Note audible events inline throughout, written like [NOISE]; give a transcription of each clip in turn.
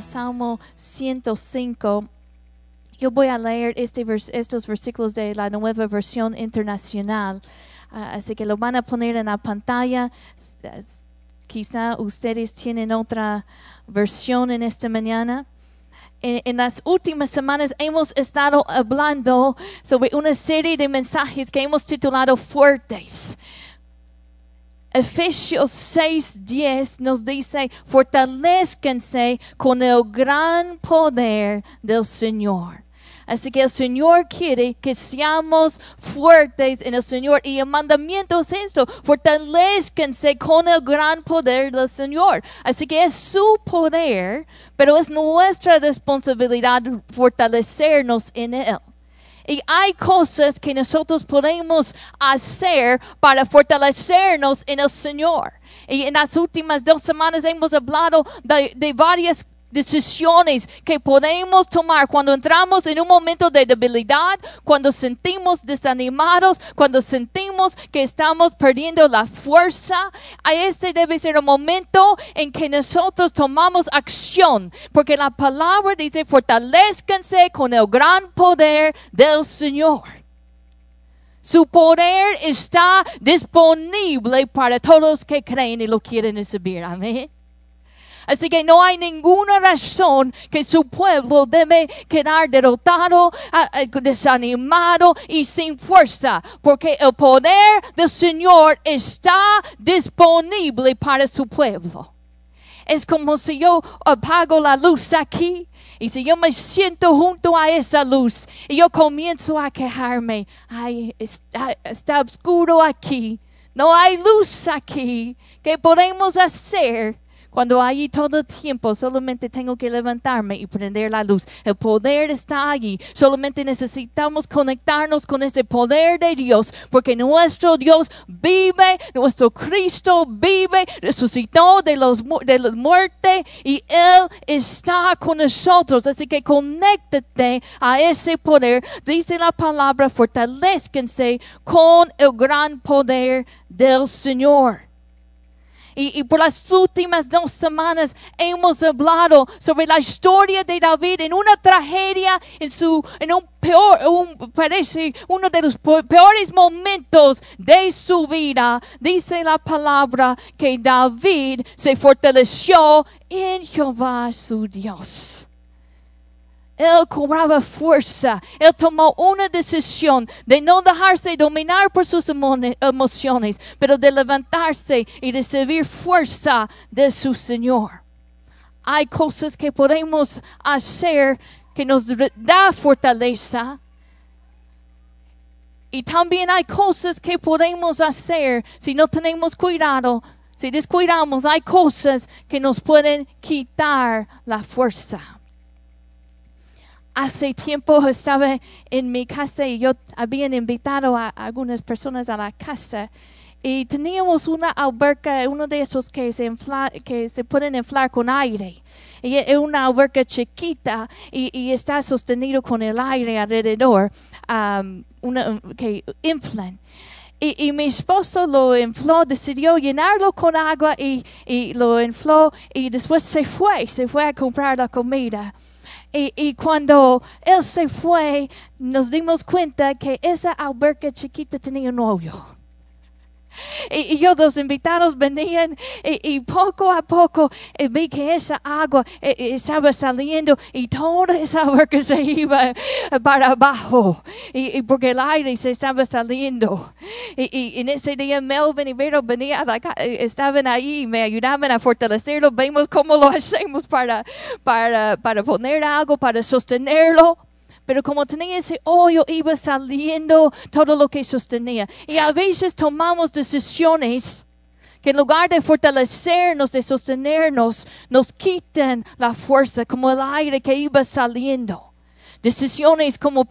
Salmo 105, yo voy a leer este estos versículos de la nueva versión internacional. Ah, así que lo van a poner en la pantalla. Quizá ustedes tienen otra versión en esta mañana. En las últimas semanas hemos estado hablando sobre una serie de mensajes que hemos titulado Fuertes. Efesios 6:10 nos dice, fortalezcanse con el gran poder del Señor. Así que el Señor quiere que seamos fuertes en el Señor. Y el mandamiento es esto, fortalezcanse con el gran poder del Señor. Así que es su poder, pero es nuestra responsabilidad fortalecernos en Él. Y hay cosas que nosotros podemos hacer para fortalecernos en el Señor. Y en las últimas dos semanas hemos hablado de, de varias decisiones que podemos tomar cuando entramos en un momento de debilidad, cuando sentimos desanimados, cuando sentimos que estamos perdiendo la fuerza. A ese debe ser el momento en que nosotros tomamos acción, porque la palabra dice fortalezcanse con el gran poder del Señor. Su poder está disponible para todos que creen y lo quieren recibir. Amén. Así que no hay ninguna razón que su pueblo debe quedar derrotado, desanimado y sin fuerza, porque el poder del Señor está disponible para su pueblo. Es como si yo apago la luz aquí y si yo me siento junto a esa luz y yo comienzo a quejarme, ay, está oscuro aquí, no hay luz aquí, ¿qué podemos hacer? Cuando allí todo el tiempo solamente tengo que levantarme y prender la luz. El poder está allí. Solamente necesitamos conectarnos con ese poder de Dios. Porque nuestro Dios vive, nuestro Cristo vive, resucitó de, los, de la muerte y Él está con nosotros. Así que conéctate a ese poder. Dice la palabra, fortalezcanse con el gran poder del Señor. Y, por las últimas dos semanas hemos hablado sobre la historia de David en una tragedia, en su, en un peor, parece uno de los peores momentos de su vida. Dice la palabra que David se fortaleció en Jehová su Dios. Él cobraba fuerza. Él tomó una decisión de no dejarse dominar por sus emo- emociones, pero de levantarse y recibir fuerza de su Señor. Hay cosas que podemos hacer que nos da fortaleza. Y también hay cosas que podemos hacer si no tenemos cuidado. Si descuidamos, hay cosas que nos pueden quitar la fuerza hace tiempo estaba en mi casa y yo habían invitado a algunas personas a la casa y teníamos una alberca, uno de esos que se, que se pueden inflar con aire. Y es una alberca chiquita y, está sostenido con el aire alrededor um, que inflan. Y, y mi esposo lo infló, decidió llenarlo con agua y, y lo infló y después se fue, se fue a comprar la comida. Y, y cuando él se fue, nos dimos cuenta que esa alberca chiquita tenía un hoyo. Y, y yo, los invitados venían y, poco a poco eh, vi que esa agua eh, eh, estaba saliendo y toda esa alberca se iba para abajo. Y, porque el aire se estaba saliendo. Y, en ese día Melvin y Vero venía a la ca- eh, estaban ahí me ayudaban a fortalecerlo. Vemos cómo lo [LAUGHS] hacemos para, para, para poner algo, para sostenerlo. Pero como tenía ese hoyo, iba saliendo todo lo que sostenía. Y a veces tomamos decisiones que en lugar de fortalecernos, de sostenernos, nos quitan la fuerza, como el aire que iba saliendo. Decisiones como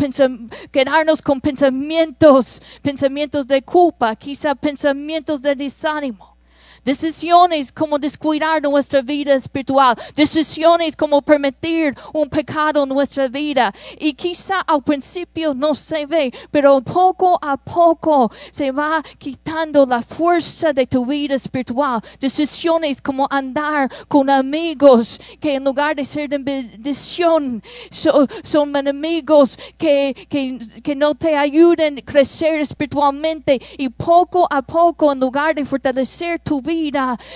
quedarnos con pensamientos, pensamientos de culpa, quizá pensamientos de desánimo. Decisiones como descuidar nuestra vida espiritual, decisiones como permitir un pecado en nuestra vida. Y quizá al principio no se ve, pero poco a poco se va quitando la fuerza de tu vida espiritual. Decisiones como andar con amigos que en lugar de ser de bendición son, son enemigos que, que, que no te ayuden a crecer espiritualmente y poco a poco en lugar de fortalecer tu vida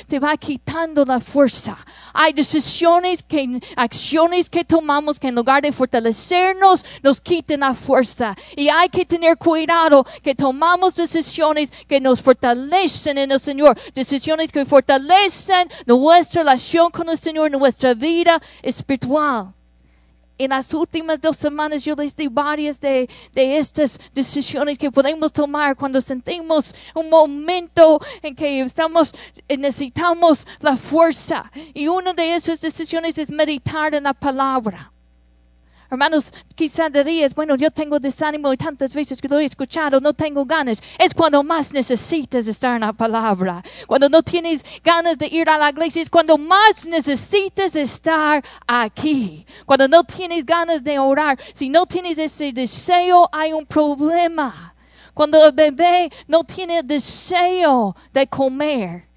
te va quitando la fuerza. Hay decisiones que acciones que tomamos que en lugar de fortalecernos nos quiten la fuerza. Y hay que tener cuidado que tomamos decisiones que nos fortalecen en el Señor, decisiones que fortalecen nuestra relación con el Señor, nuestra vida espiritual en las últimas dos semanas yo les di varias de, de, estas decisiones que podemos tomar cuando sentimos un momento en que estamos, necesitamos la fuerza. Y una de esas decisiones es meditar en la palabra. Hermanos, quizá dirías, bueno, yo tengo desánimo y tantas veces que lo he escuchado, no tengo ganas. Es cuando más necesitas estar en la palabra. Cuando no tienes ganas de ir a la iglesia, es cuando más necesitas estar aquí. Cuando no tienes ganas de orar, si no tienes ese deseo, hay un problema. Cuando el bebé no tiene deseo de comer,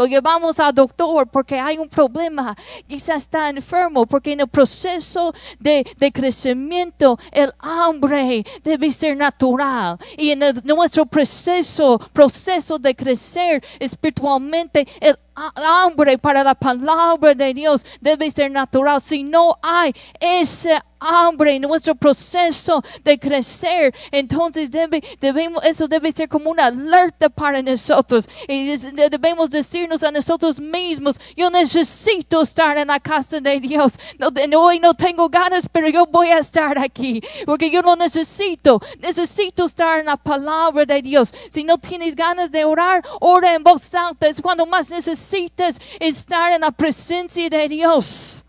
lo llevamos al doctor porque hay un problema. Quizás está enfermo porque en el proceso de, crecimiento el hambre debe ser natural. Y en nuestro proceso, proceso de crecer espiritualmente, el hambre para la palabra de Dios debe ser natural. Si no hay ese hambre en nuestro proceso de crecer, entonces debe, debemos, eso debe ser como una alerta para nosotros. Y debemos decirnos a nosotros mismos, yo necesito estar en la casa de Dios. Hoy no tengo ganas, pero yo voy a estar aquí, porque yo lo necesito. Necesito estar en la palabra de Dios. Si no tienes ganas de orar, ora en voz alta. Es cuando más necesitas necesitas estar en la presencia de Dios.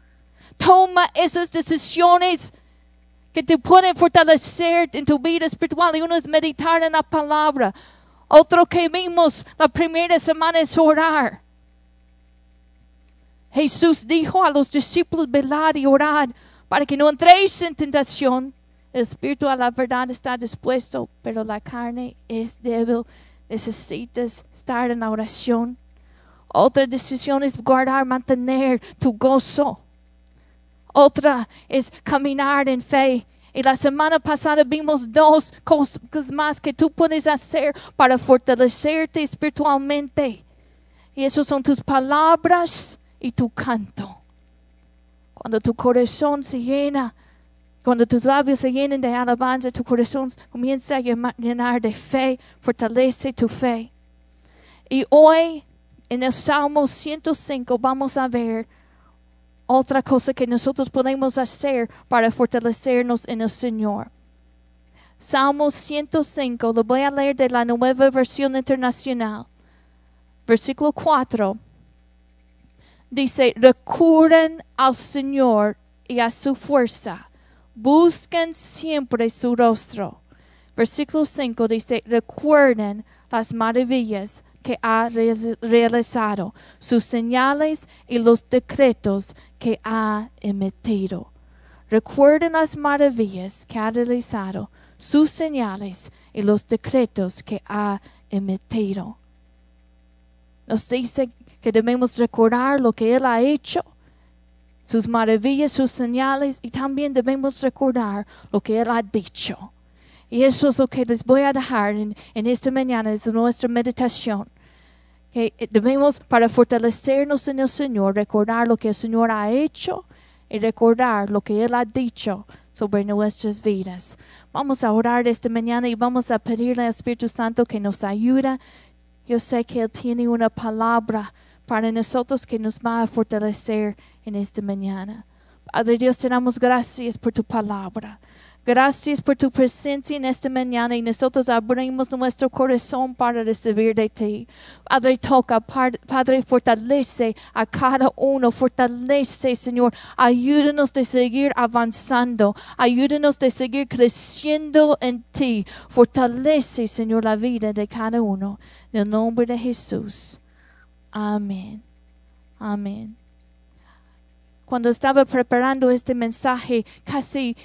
Toma esas decisiones que te pueden fortalecer en tu vida espiritual. Y uno es meditar en la palabra. Otro que vimos la primera semana es orar. Jesús dijo a los discípulos, velar y orar para que no entréis en tentación. El espíritu a la verdad está dispuesto, pero la carne es débil. Necesitas estar en la oración. Otra decisión es guardar, mantener tu gozo. Otra es caminar en fe. Y la semana pasada vimos dos cosas más que tú puedes hacer para fortalecerte espiritualmente. Y eso son tus palabras y tu canto. Cuando tu corazón se llena, cuando tus labios se llenen de alabanza, tu corazón comienza a llenar de fe, fortalece tu fe. Y hoy en el Salmo 105 vamos a ver otra cosa que nosotros podemos hacer para fortalecernos en el Señor. Salmo 105, lo voy a leer de la nueva versión internacional. Versículo 4. Dice, recurren al Señor y a su fuerza. Busquen siempre su rostro. Versículo 5 dice, recuerden las maravillas que ha realizado, sus señales y los decretos que ha emitido. Recuerden las maravillas que ha realizado, sus señales y los decretos que ha emitido. Nos dice que debemos recordar lo que Él ha hecho, sus maravillas, sus señales, y también debemos recordar lo que Él ha dicho. Y eso es lo que les voy a dejar en, esta mañana, es nuestra meditación. Que debemos, para fortalecernos en el Señor, recordar lo que el Señor ha hecho y recordar lo que Él ha dicho sobre nuestras vidas. Vamos a orar esta mañana y vamos a pedirle al Espíritu Santo que nos ayude. Yo sé que Él tiene una palabra para nosotros que nos va a fortalecer en esta mañana. Padre Dios, te damos gracias por tu palabra. Gracias por tu presencia en esta mañana y nosotros abrimos nuestro corazón para recibir de ti. Padre, toca, Padre, fortalece a cada uno, fortalece, Señor. Ayúdanos de seguir avanzando, ayúdanos de seguir creciendo en ti. Fortalece, Señor, la vida de cada uno. En el nombre de Jesús. Amén. Amén. Cuando estaba preparando este mensaje, casi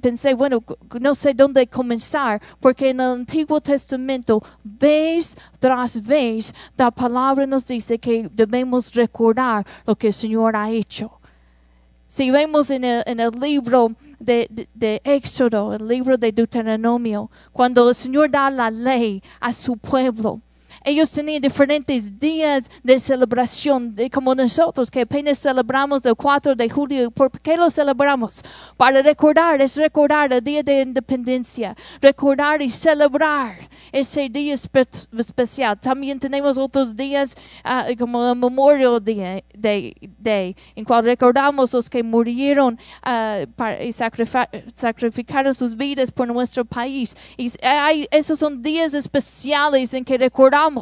pensé, bueno, no sé dónde comenzar, porque en el Antiguo Testamento, vez tras vez, la palabra nos dice que debemos recordar lo que el Señor ha hecho. Si vemos en el, libro de, de, de, Éxodo, el libro de Deuteronomio, cuando el Señor da la ley a su pueblo, ellos tenían diferentes días de celebración, como nosotros, que apenas celebramos el 4 de julio. ¿Por qué lo celebramos? Para recordar, es recordar el día de independencia, recordar y celebrar ese día espe especial. También tenemos otros días uh, como el Memorial Day, day, day, en cual recordamos los que murieron para, y sacrificaron sus vidas por nuestro país. Y esos son días especiales en que recordamos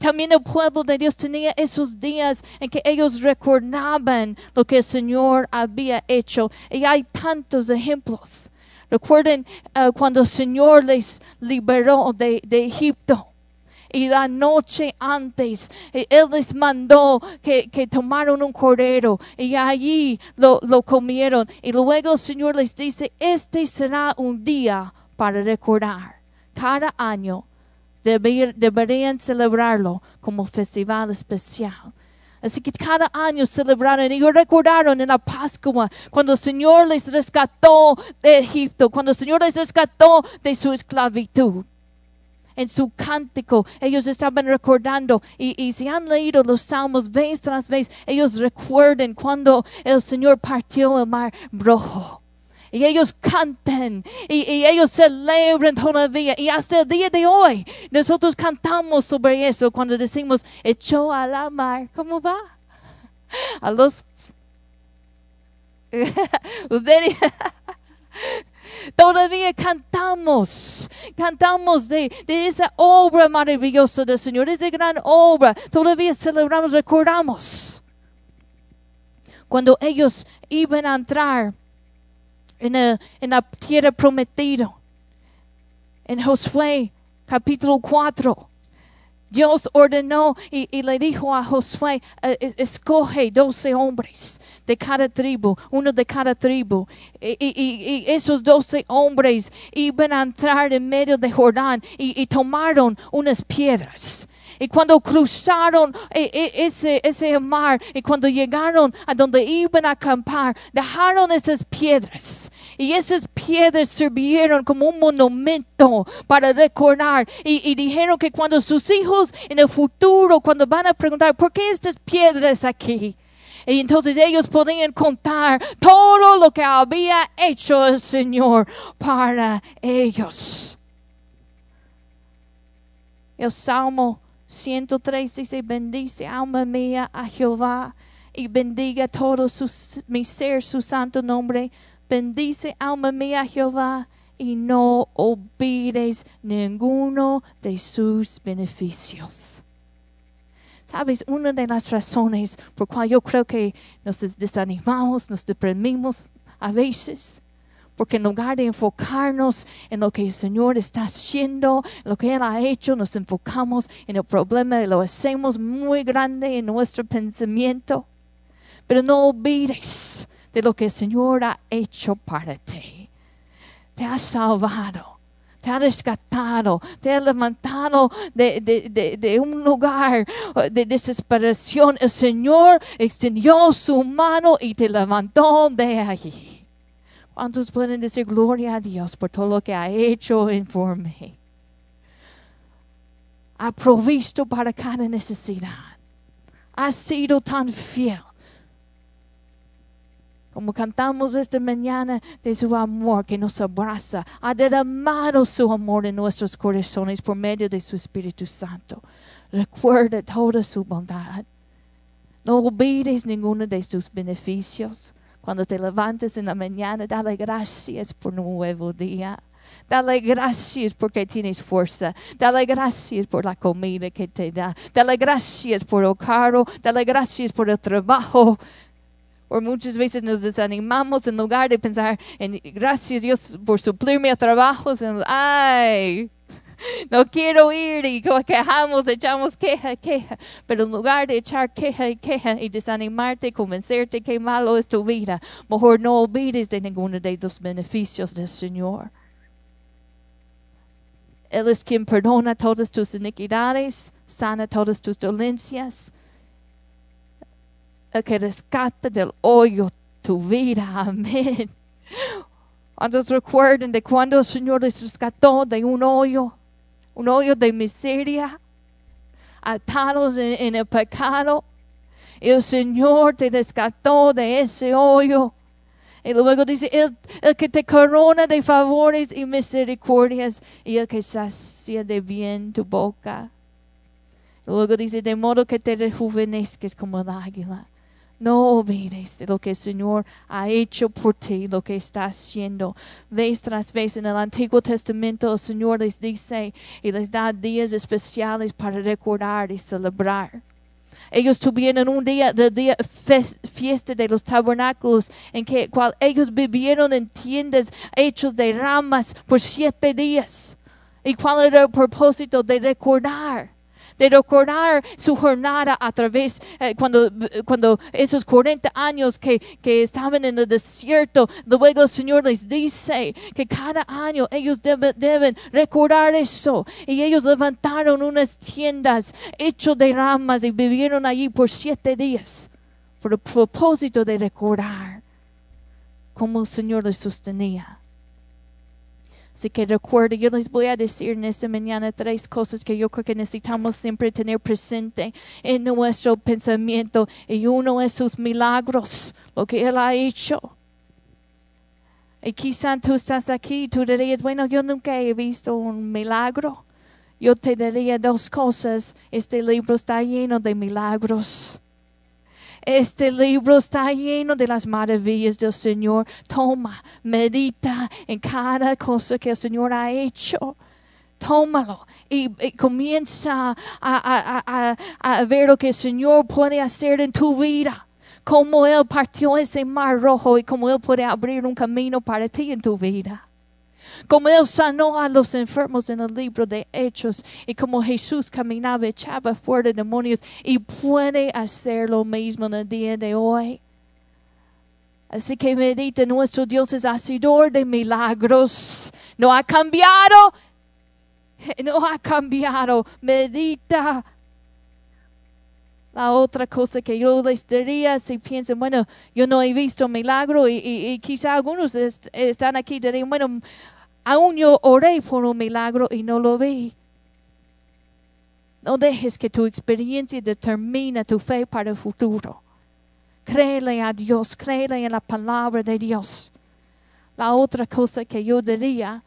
también el pueblo de Dios tenía esos días en que ellos recordaban lo que el Señor había hecho. Y hay tantos ejemplos. Recuerden uh, cuando el Señor les liberó de, Egipto. Y la noche antes, Él les mandó que, tomaron un cordero y allí lo comieron. Y luego el Señor les dice, este será un día para recordar. Cada año Deber, deberían celebrarlo como festival especial. Así que cada año celebraron y recordaron en la Pascua cuando el Señor les rescató de Egipto, cuando el Señor les rescató de su esclavitud. En su cántico, ellos estaban recordando y, y si han leído los salmos vez tras vez, ellos recuerden cuando el Señor partió el mar rojo y ellos cantan y, y, ellos celebran todavía. Y hasta el día de hoy nosotros cantamos sobre eso cuando decimos echó a la mar. ¿Cómo va? A los... [LAUGHS] Ustedes... [LAUGHS] Todavía cantamos, cantamos de, de, esa obra maravillosa del Señor, esa gran obra. Todavía celebramos, recordamos. Cuando ellos iban a entrar en, la tierra prometida. En Josué capítulo 4. Dios ordenó y, le dijo a Josué, eh, escoge doce hombres de cada tribu, uno de cada tribu. Y, y, y, esos doce hombres iban a entrar en medio de Jordán y, tomaron unas piedras. Y cuando cruzaron eh, eh, ese, ese mar y cuando llegaron a donde iban a acampar, dejaron esas piedras. Y esas piedras sirvieron como un monumento para recordar. Y, y dijeron que cuando sus hijos en el futuro, cuando van a preguntar, ¿por qué estas piedras aquí? Y entonces ellos podían contar todo lo que había hecho el Señor para ellos. El Salmo 103 dice, bendice alma mía a Jehová y bendiga todo su, mi ser su santo nombre. Bendice alma mía a Jehová y no olvides ninguno de sus beneficios. Sabes, una de las razones por cual yo creo que nos desanimamos, nos deprimimos a veces, porque en lugar de enfocarnos en lo que el Señor está haciendo, lo que Él ha hecho, nos enfocamos en el problema y lo hacemos muy grande en nuestro pensamiento. Pero no olvides de lo que el Señor ha hecho para ti. Te ha salvado te ha rescatado, te ha levantado de, de, un lugar de desesperación. El Señor extendió su mano y te levantó de allí. ¿Cuántos pueden decir gloria a Dios por todo lo que ha hecho en por mí? Ha provisto para cada necesidad. Ha sido tan fiel. Como cantamos esta mañana de su amor que nos abraza, ha derramado su amor en nuestros corazones por medio de su Espíritu Santo. Recuerda toda su bondad. No olvides ninguno de sus beneficios. Cuando te levantes en la mañana, dale gracias por un nuevo día. Dale gracias porque tienes fuerza. Dale gracias por la comida que te da. Dale gracias por el carro. Dale gracias por el trabajo. O muchas veces nos desanimamos en lugar de pensar en gracias Dios por suplirme a trabajo. Ay, [LAUGHS] no quiero ir y quejamos, echamos queja, queja. Pero en lugar de echar queja y queja y desanimarte, convencerte que malo es tu vida, mejor no olvides de ninguno de los beneficios del Señor. Él es quien perdona todas tus iniquidades, sana todas tus dolencias, el que rescata del hoyo tu vida. [LAUGHS] Amén. ¿Cuántos recuerden de cuando el Señor les rescató de un hoyo? Un hoyo de miseria, atados en, el pecado. El Señor te rescató de ese hoyo. Y luego dice, el, el, que te corona de favores y misericordias y el que sacia de bien tu boca. Luego dice, de modo que te rejuvenezques como el águila. No olvides de lo que el Señor ha hecho por ti, lo que está haciendo. Vez tras vez en el Antiguo Testamento el Señor les dice y les da días especiales para recordar y celebrar. Ellos tuvieron un día, de día fiesta de los tabernáculos, en que cual ellos vivieron en tiendas hechos de ramas por siete días. ¿Y cuál era el propósito de recordar? De recordar su jornada a través, eh, cuando, cuando esos 40 años que, que estaban en el desierto, luego el Señor les dice que cada año ellos deben recordar eso. Y ellos levantaron unas tiendas hechas de ramas y vivieron allí por siete días por el propósito de recordar cómo el Señor les sostenía. Así que recuerde, yo les voy a decir en esta mañana tres cosas que yo creo que necesitamos siempre tener presente en nuestro pensamiento. Y uno es sus milagros, lo que Él ha hecho. Y quizá tú estás aquí y tú dirías, bueno, yo nunca he visto un milagro. Yo te diría dos cosas. Este libro está lleno de milagros. Este libro está lleno de las maravillas del Señor. Toma, medita en cada cosa que el Señor ha hecho. Tómalo y, comienza a, a ver lo que el Señor puede hacer en tu vida. Cómo Él partió ese mar rojo y cómo Él puede abrir un camino para ti en tu vida como Él sanó a los enfermos en el libro de Hechos y como Jesús caminaba, echaba fuera demonios y puede hacer lo mismo en el día de hoy. Así que medita, nuestro Dios es hacedor de milagros. No ha cambiado. No ha cambiado. Medita. La otra cosa que yo les diría, si piensan, bueno, yo no he visto milagro y, y, quizá algunos están aquí dirían, bueno, Aún yo oré por un milagro y no lo vi. No dejes que tu experiencia determine tu fe para el futuro. Créele a Dios, créele en la palabra de Dios. La otra cosa que yo diría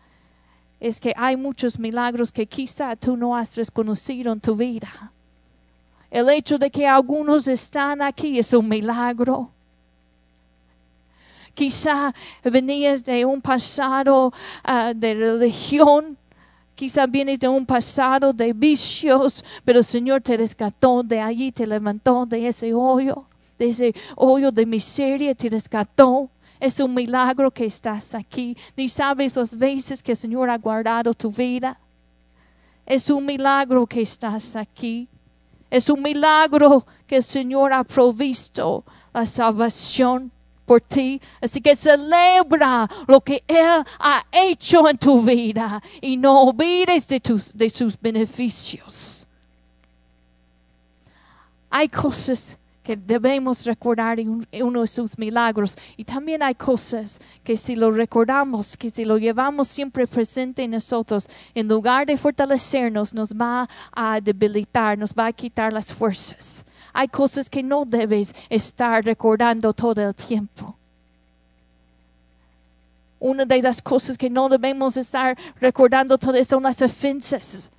es que hay muchos milagros que quizá tú no has reconocido en tu vida. El hecho de que algunos están aquí es un milagro. Quizá venías de un pasado ah, de religión. Quizá vienes de un pasado de vicios, pero el Señor te rescató de allí, te levantó de ese hoyo, de ese hoyo de miseria, te rescató. Es un milagro que estás aquí. Ni sabes las veces que el Señor ha guardado tu vida. Es un milagro que estás aquí. Es un milagro que el Señor ha provisto la salvación por ti. Así que celebra lo que Él ha hecho en tu vida y no olvides de, tus, de sus beneficios. Hay cosas que debemos recordar en uno de sus milagros. Y también hay cosas que si lo recordamos, que si lo llevamos siempre presente en nosotros, en lugar de fortalecernos, nos va a debilitar, nos va a quitar las fuerzas. Hay cosas que no debes estar recordando todo el tiempo. Una de las cosas que no debemos estar recordando todas son las ofensas.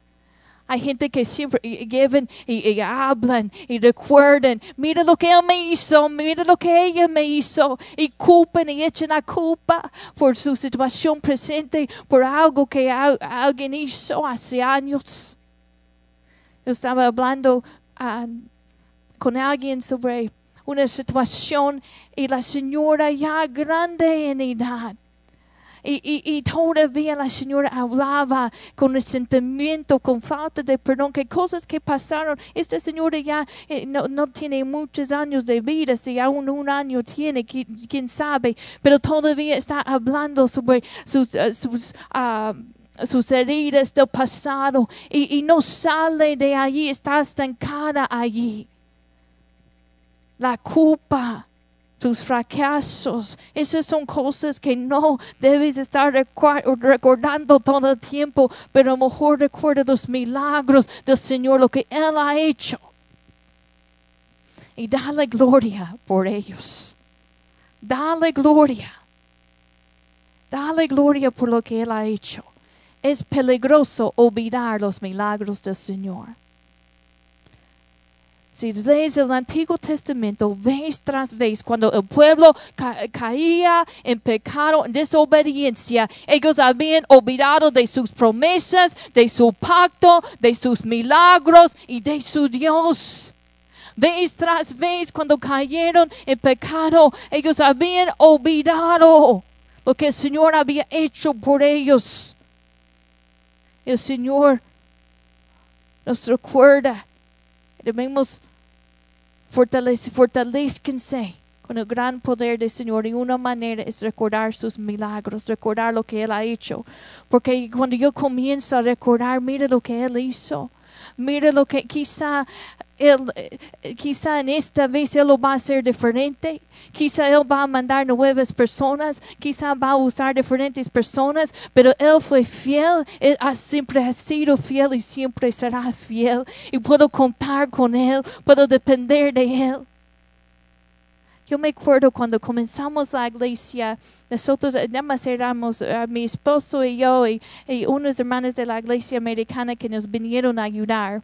Hay gente que siempre llevan y, hablan y recuerdan, mira lo que él me hizo, mira lo que ella me hizo, y culpan y echan la culpa por su situación presente, por algo que alguien hizo hace años. Yo estaba hablando uh, con alguien sobre una situación y la señora ya grande en edad. Y, y, todavía la señora hablaba con el sentimiento, con falta de perdón, que cosas que pasaron. Esta señora ya eh, no, no tiene muchos años de vida, si aún un año tiene, qui- quién sabe, pero todavía está hablando sobre sus, eh, sus ah, sus heridas del pasado y, y no sale de allí, está estancada allí. La culpa, tus fracasos, esas son cosas que no debes estar recordando todo el tiempo, pero a lo mejor recuerda los milagros del Señor, lo que Él ha hecho. Y dale gloria por ellos. Dale gloria. Dale gloria por lo que Él ha hecho. Es peligroso olvidar los milagros del Señor. Si lees el Antiguo Testamento, vez tras vez, cuando el pueblo ca- caía en pecado, en desobediencia, ellos habían olvidado de sus promesas, de su pacto, de sus milagros y de su Dios. Vez tras vez, cuando cayeron en pecado, ellos habían olvidado lo que el Señor había hecho por ellos. El Señor nos recuerda. Debemos fortalece, fortalezcanse con el gran poder del Señor. Y una manera es recordar sus milagros, recordar lo que Él ha hecho. Porque cuando yo comienzo a recordar, mira lo que Él hizo. Mira lo que quizá él, eh, quizá en esta vez Él lo va a hacer diferente. Quizá Él va a mandar nuevas personas. Quizá va a usar diferentes personas. Pero Él fue fiel. Él ha- siempre ha sido fiel y siempre será fiel. Y puedo contar con Él. Puedo depender de Él. Yo me acuerdo cuando comenzamos la iglesia, nosotros eh, nada más éramos eh, mi esposo y yo y, y unos hermanos de la iglesia americana que nos vinieron a ayudar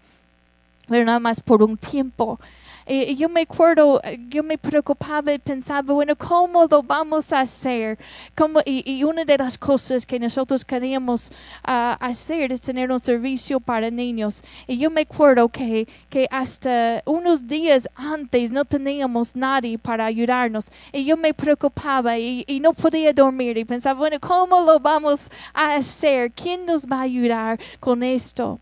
pero nada más por un tiempo. Y yo me acuerdo, eh, yo me preocupaba y pensaba, bueno, ¿cómo lo vamos a hacer? Y una de las cosas que nosotros queríamos ah, hacer es tener un servicio para niños. Y yo me acuerdo que, que hasta unos días antes no teníamos nadie para ayudarnos. Y yo me preocupaba y, y no podía dormir y pensaba, bueno, ¿cómo lo vamos a hacer? ¿Quién nos va a ayudar con esto?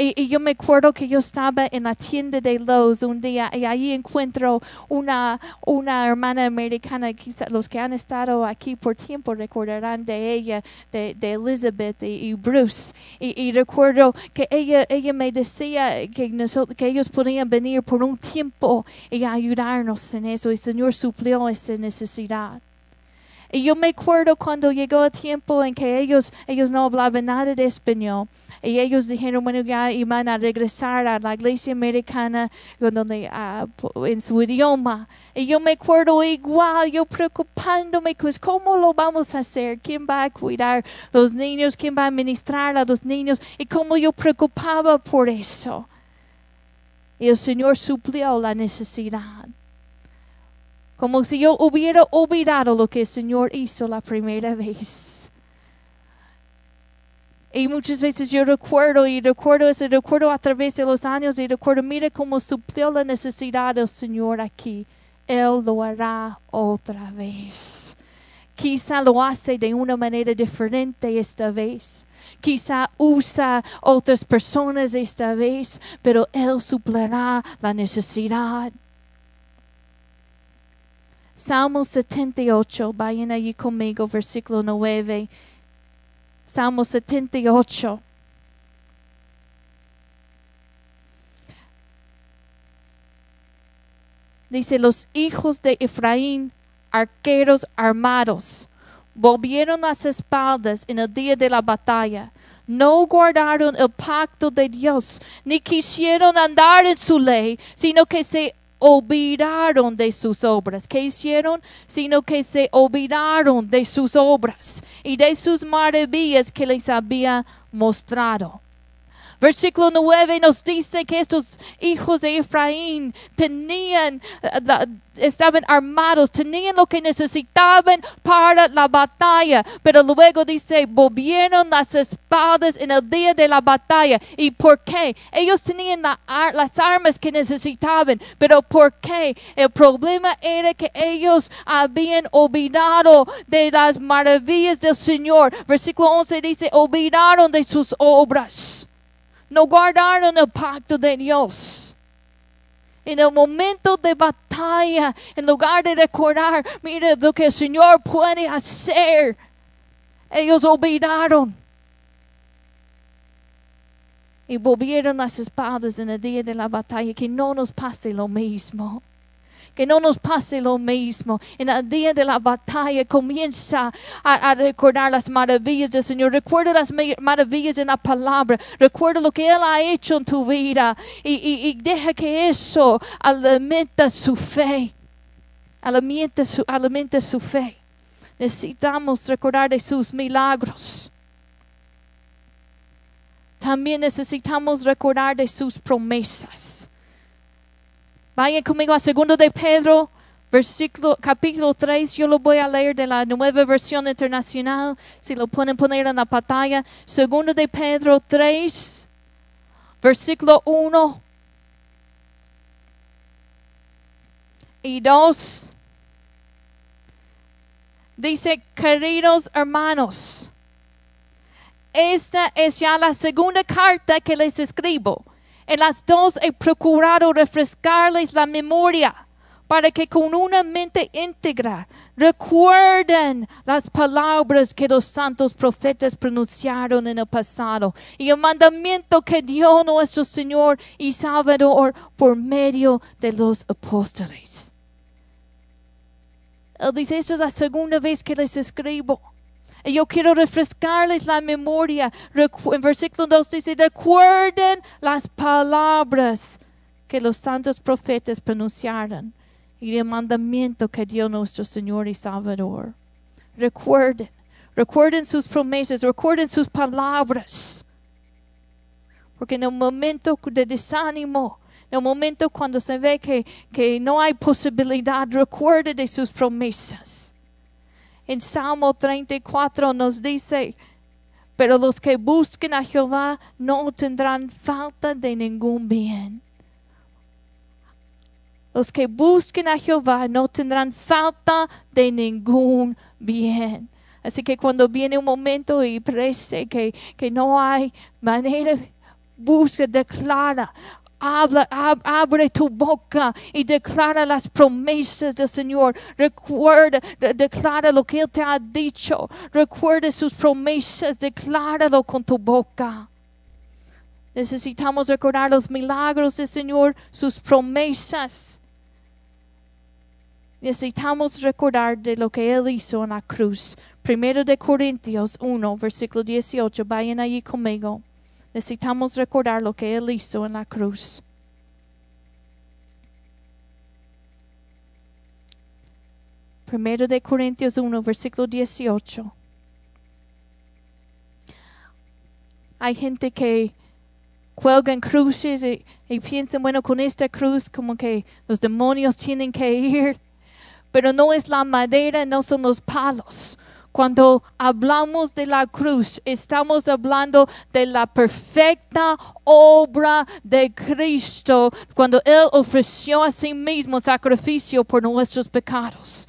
Y, yo me acuerdo que yo estaba en la tienda de Lowe's un día y ahí encuentro una, una hermana americana, quizá los que han estado aquí por tiempo recordarán de ella, de, Elizabeth y, Bruce. Y, y recuerdo que ella, ella me decía que, nosotros, que ellos podían venir por un tiempo y ayudarnos en eso. Y el Señor suplió esa necesidad. Y yo me acuerdo cuando llegó el tiempo en que ellos, ellos no hablaban nada de español. Y ellos dijeron, bueno, ya iban a regresar a la iglesia americana donde, ah, en su idioma. Y yo me acuerdo igual, yo preocupándome, pues, ¿cómo lo vamos a hacer? ¿Quién va a cuidar los niños? ¿Quién va a ministrar a los niños? Y cómo yo preocupaba por eso. Y el Señor suplió la necesidad. Como si yo hubiera olvidado lo que el Señor hizo la primera vez. Y muchas veces yo recuerdo y recuerdo ese recuerdo a través de los años y recuerdo, mira cómo suplió la necesidad del Señor aquí. Él lo hará otra vez. Quizá lo hace de una manera diferente esta vez. Quizá usa otras personas esta vez, pero Él suplirá la necesidad. Salmo 78, vayan allí conmigo, versículo 9. Salmo 78. Dice, los hijos de Efraín, arqueros armados, volvieron las espaldas en el día de la batalla. No guardaron el pacto de Dios, ni quisieron andar en su ley, sino que se olvidaron de sus obras. ¿Qué hicieron? Sino que se olvidaron de sus obras y de sus maravillas que les había mostrado. Versículo 9 nos dice que estos hijos de Efraín tenían, eh, estaban armados, tenían lo que necesitaban para la batalla, pero luego dice, volvieron las espadas en el día de la batalla. ¿Y por qué? Ellos tenían las armas que necesitaban, pero ¿por qué? El problema era que ellos habían olvidado de las maravillas del Señor. Versículo 11 dice, olvidaron de sus obras. No guardaron el pacto de Dios. En el momento de batalla, en lugar de recordar, mire lo que el Señor puede hacer, ellos olvidaron. Y volvieron las espadas en el día de la batalla. Que no nos pase lo mismo. Que no nos pase lo mismo. En el día de la batalla comienza a, recordar las maravillas del Señor. Recuerda las ma- maravillas en la palabra. Recuerda lo que Él ha hecho en tu vida. Y deja que eso alimenta su fe. Alimenta su, alimenta su fe. Necesitamos recordar de sus milagros. También necesitamos recordar de sus promesas. Vayan conmigo a segundo de Pedro, versículo, capítulo 3. Yo lo voy a leer de la nueva versión internacional. Si lo pueden poner en la pantalla. Segundo de Pedro 3, versículo 1 y 2. Dice, queridos hermanos, esta es ya la segunda carta que les escribo. En las dos he procurado refrescarles la memoria para que con una mente íntegra recuerden las palabras que los santos profetas pronunciaron en el pasado y el mandamiento que dio nuestro Señor y Salvador por medio de los apóstoles. Él dice, esta es la segunda vez que les escribo. Y yo quiero refrescarles la memoria. En versículo 2 dice, recuerden las palabras que los santos profetas pronunciaron y el mandamiento que dio nuestro Señor y Salvador. Recuerden, recuerden sus promesas, recuerden sus palabras. Porque en el momento de desánimo, en el momento cuando se ve que, que no hay posibilidad, recuerde de sus promesas. En Salmo 34 nos dice, pero los que busquen a Jehová no tendrán falta de ningún bien. Los que busquen a Jehová no tendrán falta de ningún bien. Así que cuando viene un momento y parece que, que no hay manera, busca, declara, habla, ab- abre tu boca y declara las promesas del Señor. Recuerda, de- declara lo que Él te ha dicho. Recuerda sus promesas, decláralo con tu boca. Necesitamos recordar los milagros del Señor, sus promesas. Necesitamos recordar de lo que Él hizo en la cruz. Primero de Corintios 1, versículo 18. Vayan allí conmigo. Necesitamos recordar lo que Él hizo en la cruz. Primero de Corintios 1, versículo 18. Hay gente que cuelgan cruces y, y piensan, bueno, con esta cruz como que los demonios tienen que ir. Pero no es la madera, no son los palos. Cuando hablamos de la cruz, estamos hablando de la perfecta obra de Cristo, cuando Él ofreció a sí mismo sacrificio por nuestros pecados.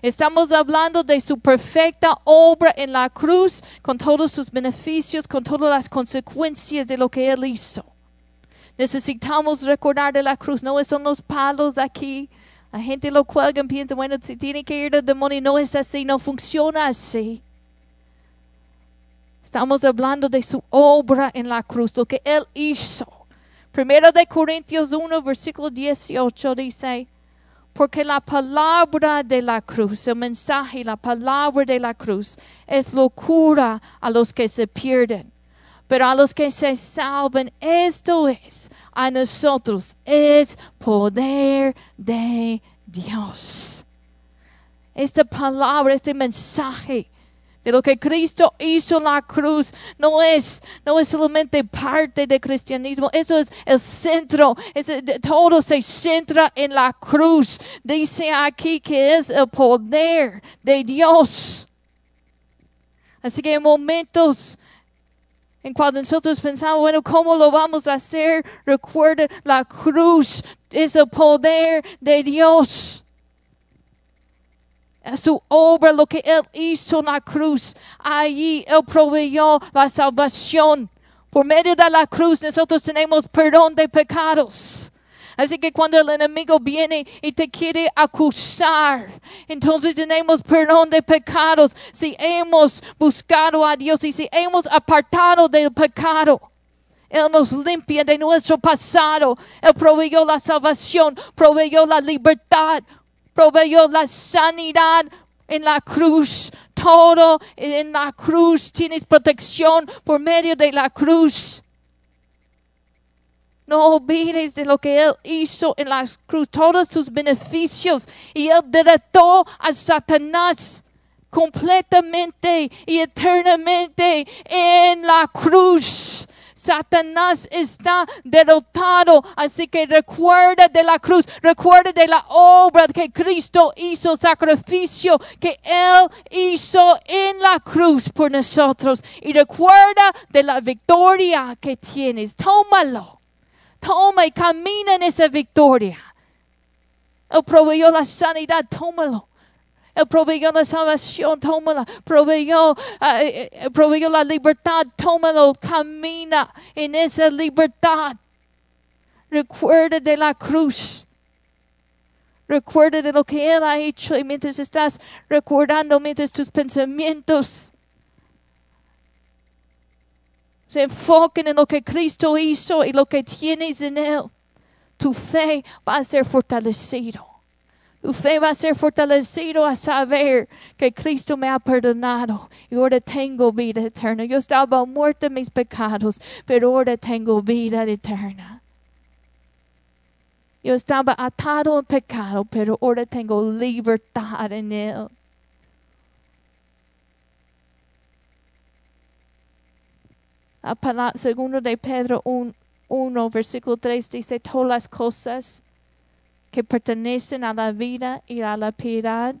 Estamos hablando de su perfecta obra en la cruz, con todos sus beneficios, con todas las consecuencias de lo que Él hizo. Necesitamos recordar de la cruz, no son los palos aquí. La gente lo cuelga y piensa, bueno, si tiene que ir el demonio, no es así, no funciona así. Estamos hablando de su obra en la cruz, lo que Él hizo. Primero de Corintios 1, versículo 18 dice, porque la palabra de la cruz, el mensaje, la palabra de la cruz es locura a los que se pierden. Pero a los que se salvan, esto es, a nosotros es poder de Dios. Esta palabra, este mensaje de lo que Cristo hizo en la cruz no es, no es solamente parte del cristianismo, eso es el centro, es, todo se centra en la cruz. Dice aquí que es el poder de Dios. Así que en momentos en cuando nosotros pensamos, bueno, ¿cómo lo vamos a hacer? Recuerda, la cruz es el poder de Dios su obra, lo que Él hizo en la cruz. Allí Él proveyó la salvación. Por medio de la cruz nosotros tenemos perdón de pecados. Así que cuando el enemigo viene y te quiere acusar, entonces tenemos perdón de pecados si hemos buscado a Dios y si hemos apartado del pecado. Él nos limpia de nuestro pasado. Él proveyó la salvación, proveyó la libertad, proveyó la sanidad en la cruz. Todo en la cruz tienes protección por medio de la cruz. No olvides de lo que Él hizo en la cruz, todos sus beneficios. Y Él derrotó a Satanás completamente y eternamente en la cruz. Satanás está derrotado. Así que recuerda de la cruz, recuerda de la obra que Cristo hizo, sacrificio que Él hizo en la cruz por nosotros. Y recuerda de la victoria que tienes. Tómalo. Toma y camina en esa victoria. Él proveyó la sanidad, tómalo. Él proveyó la salvación, tómala. Proveyó, uh, proveyó la libertad, tómalo. Camina en esa libertad. Recuerda de la cruz. Recuerda de lo que Él ha hecho y mientras estás recordando, mientras tus pensamientos se enfoquen en lo que Cristo hizo y lo que tienes en Él, tu fe va a ser fortalecido. Tu fe va a ser fortalecido a saber que Cristo me ha perdonado y ahora tengo vida eterna. Yo estaba muerto en mis pecados, pero ahora tengo vida eterna. Yo estaba atado en pecado, pero ahora tengo libertad en él. La palabra, segundo de Pedro 1, versículo 3 dice, todas las cosas que pertenecen a la vida y a la piedad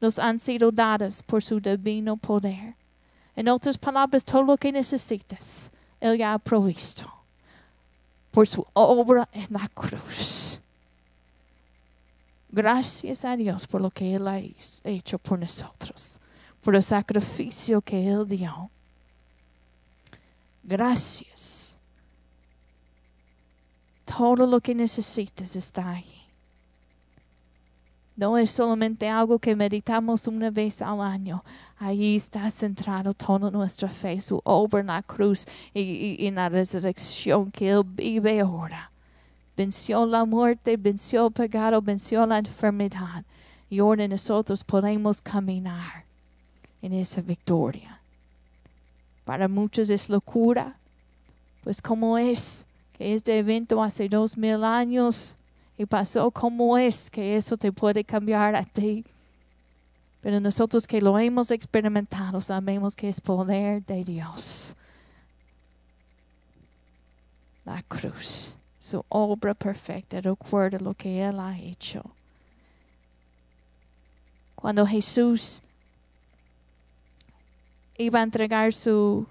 nos han sido dadas por su divino poder. En otras palabras, todo lo que necesitas, Él ya ha provisto por su obra en la cruz. Gracias a Dios por lo que Él ha hecho por nosotros, por el sacrificio que Él dio. Gracias. Todo lo que necesitas está ahí. No es solamente algo que meditamos una vez al año. Ahí está centrado toda nuestra fe, su obra en la cruz y, en la resurrección que Él vive ahora. Venció la muerte, venció el pecado, venció la enfermedad. Y ahora nosotros podemos caminar en esa victoria. Para muchos es locura, pues como es que este evento hace dos mil años y pasó como es que eso te puede cambiar a ti. Pero nosotros que lo hemos experimentado sabemos que es poder de Dios. La cruz, su obra perfecta, recuerda lo que Él ha hecho. Cuando Jesús iba a entregar su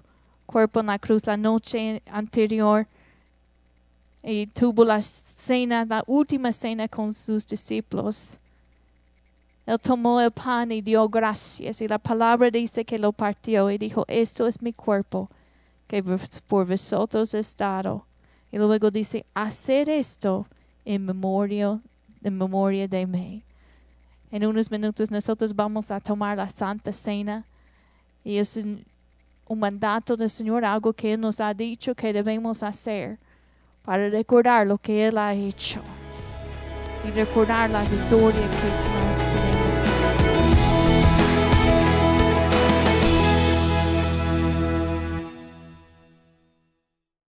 cuerpo en la cruz la noche anterior, y tuvo la cena, la última cena con sus discípulos. Él tomó el pan y dio gracias y la palabra dice que lo partió y dijo, esto es mi cuerpo que por vosotros es dado. Y luego dice, hacer esto en memoria, en memoria de mí. En unos minutos nosotros vamos a tomar la Santa Cena y es un, un mandato del Señor, algo que Él nos ha dicho que debemos hacer para recordar lo que Él ha hecho y recordar la victoria que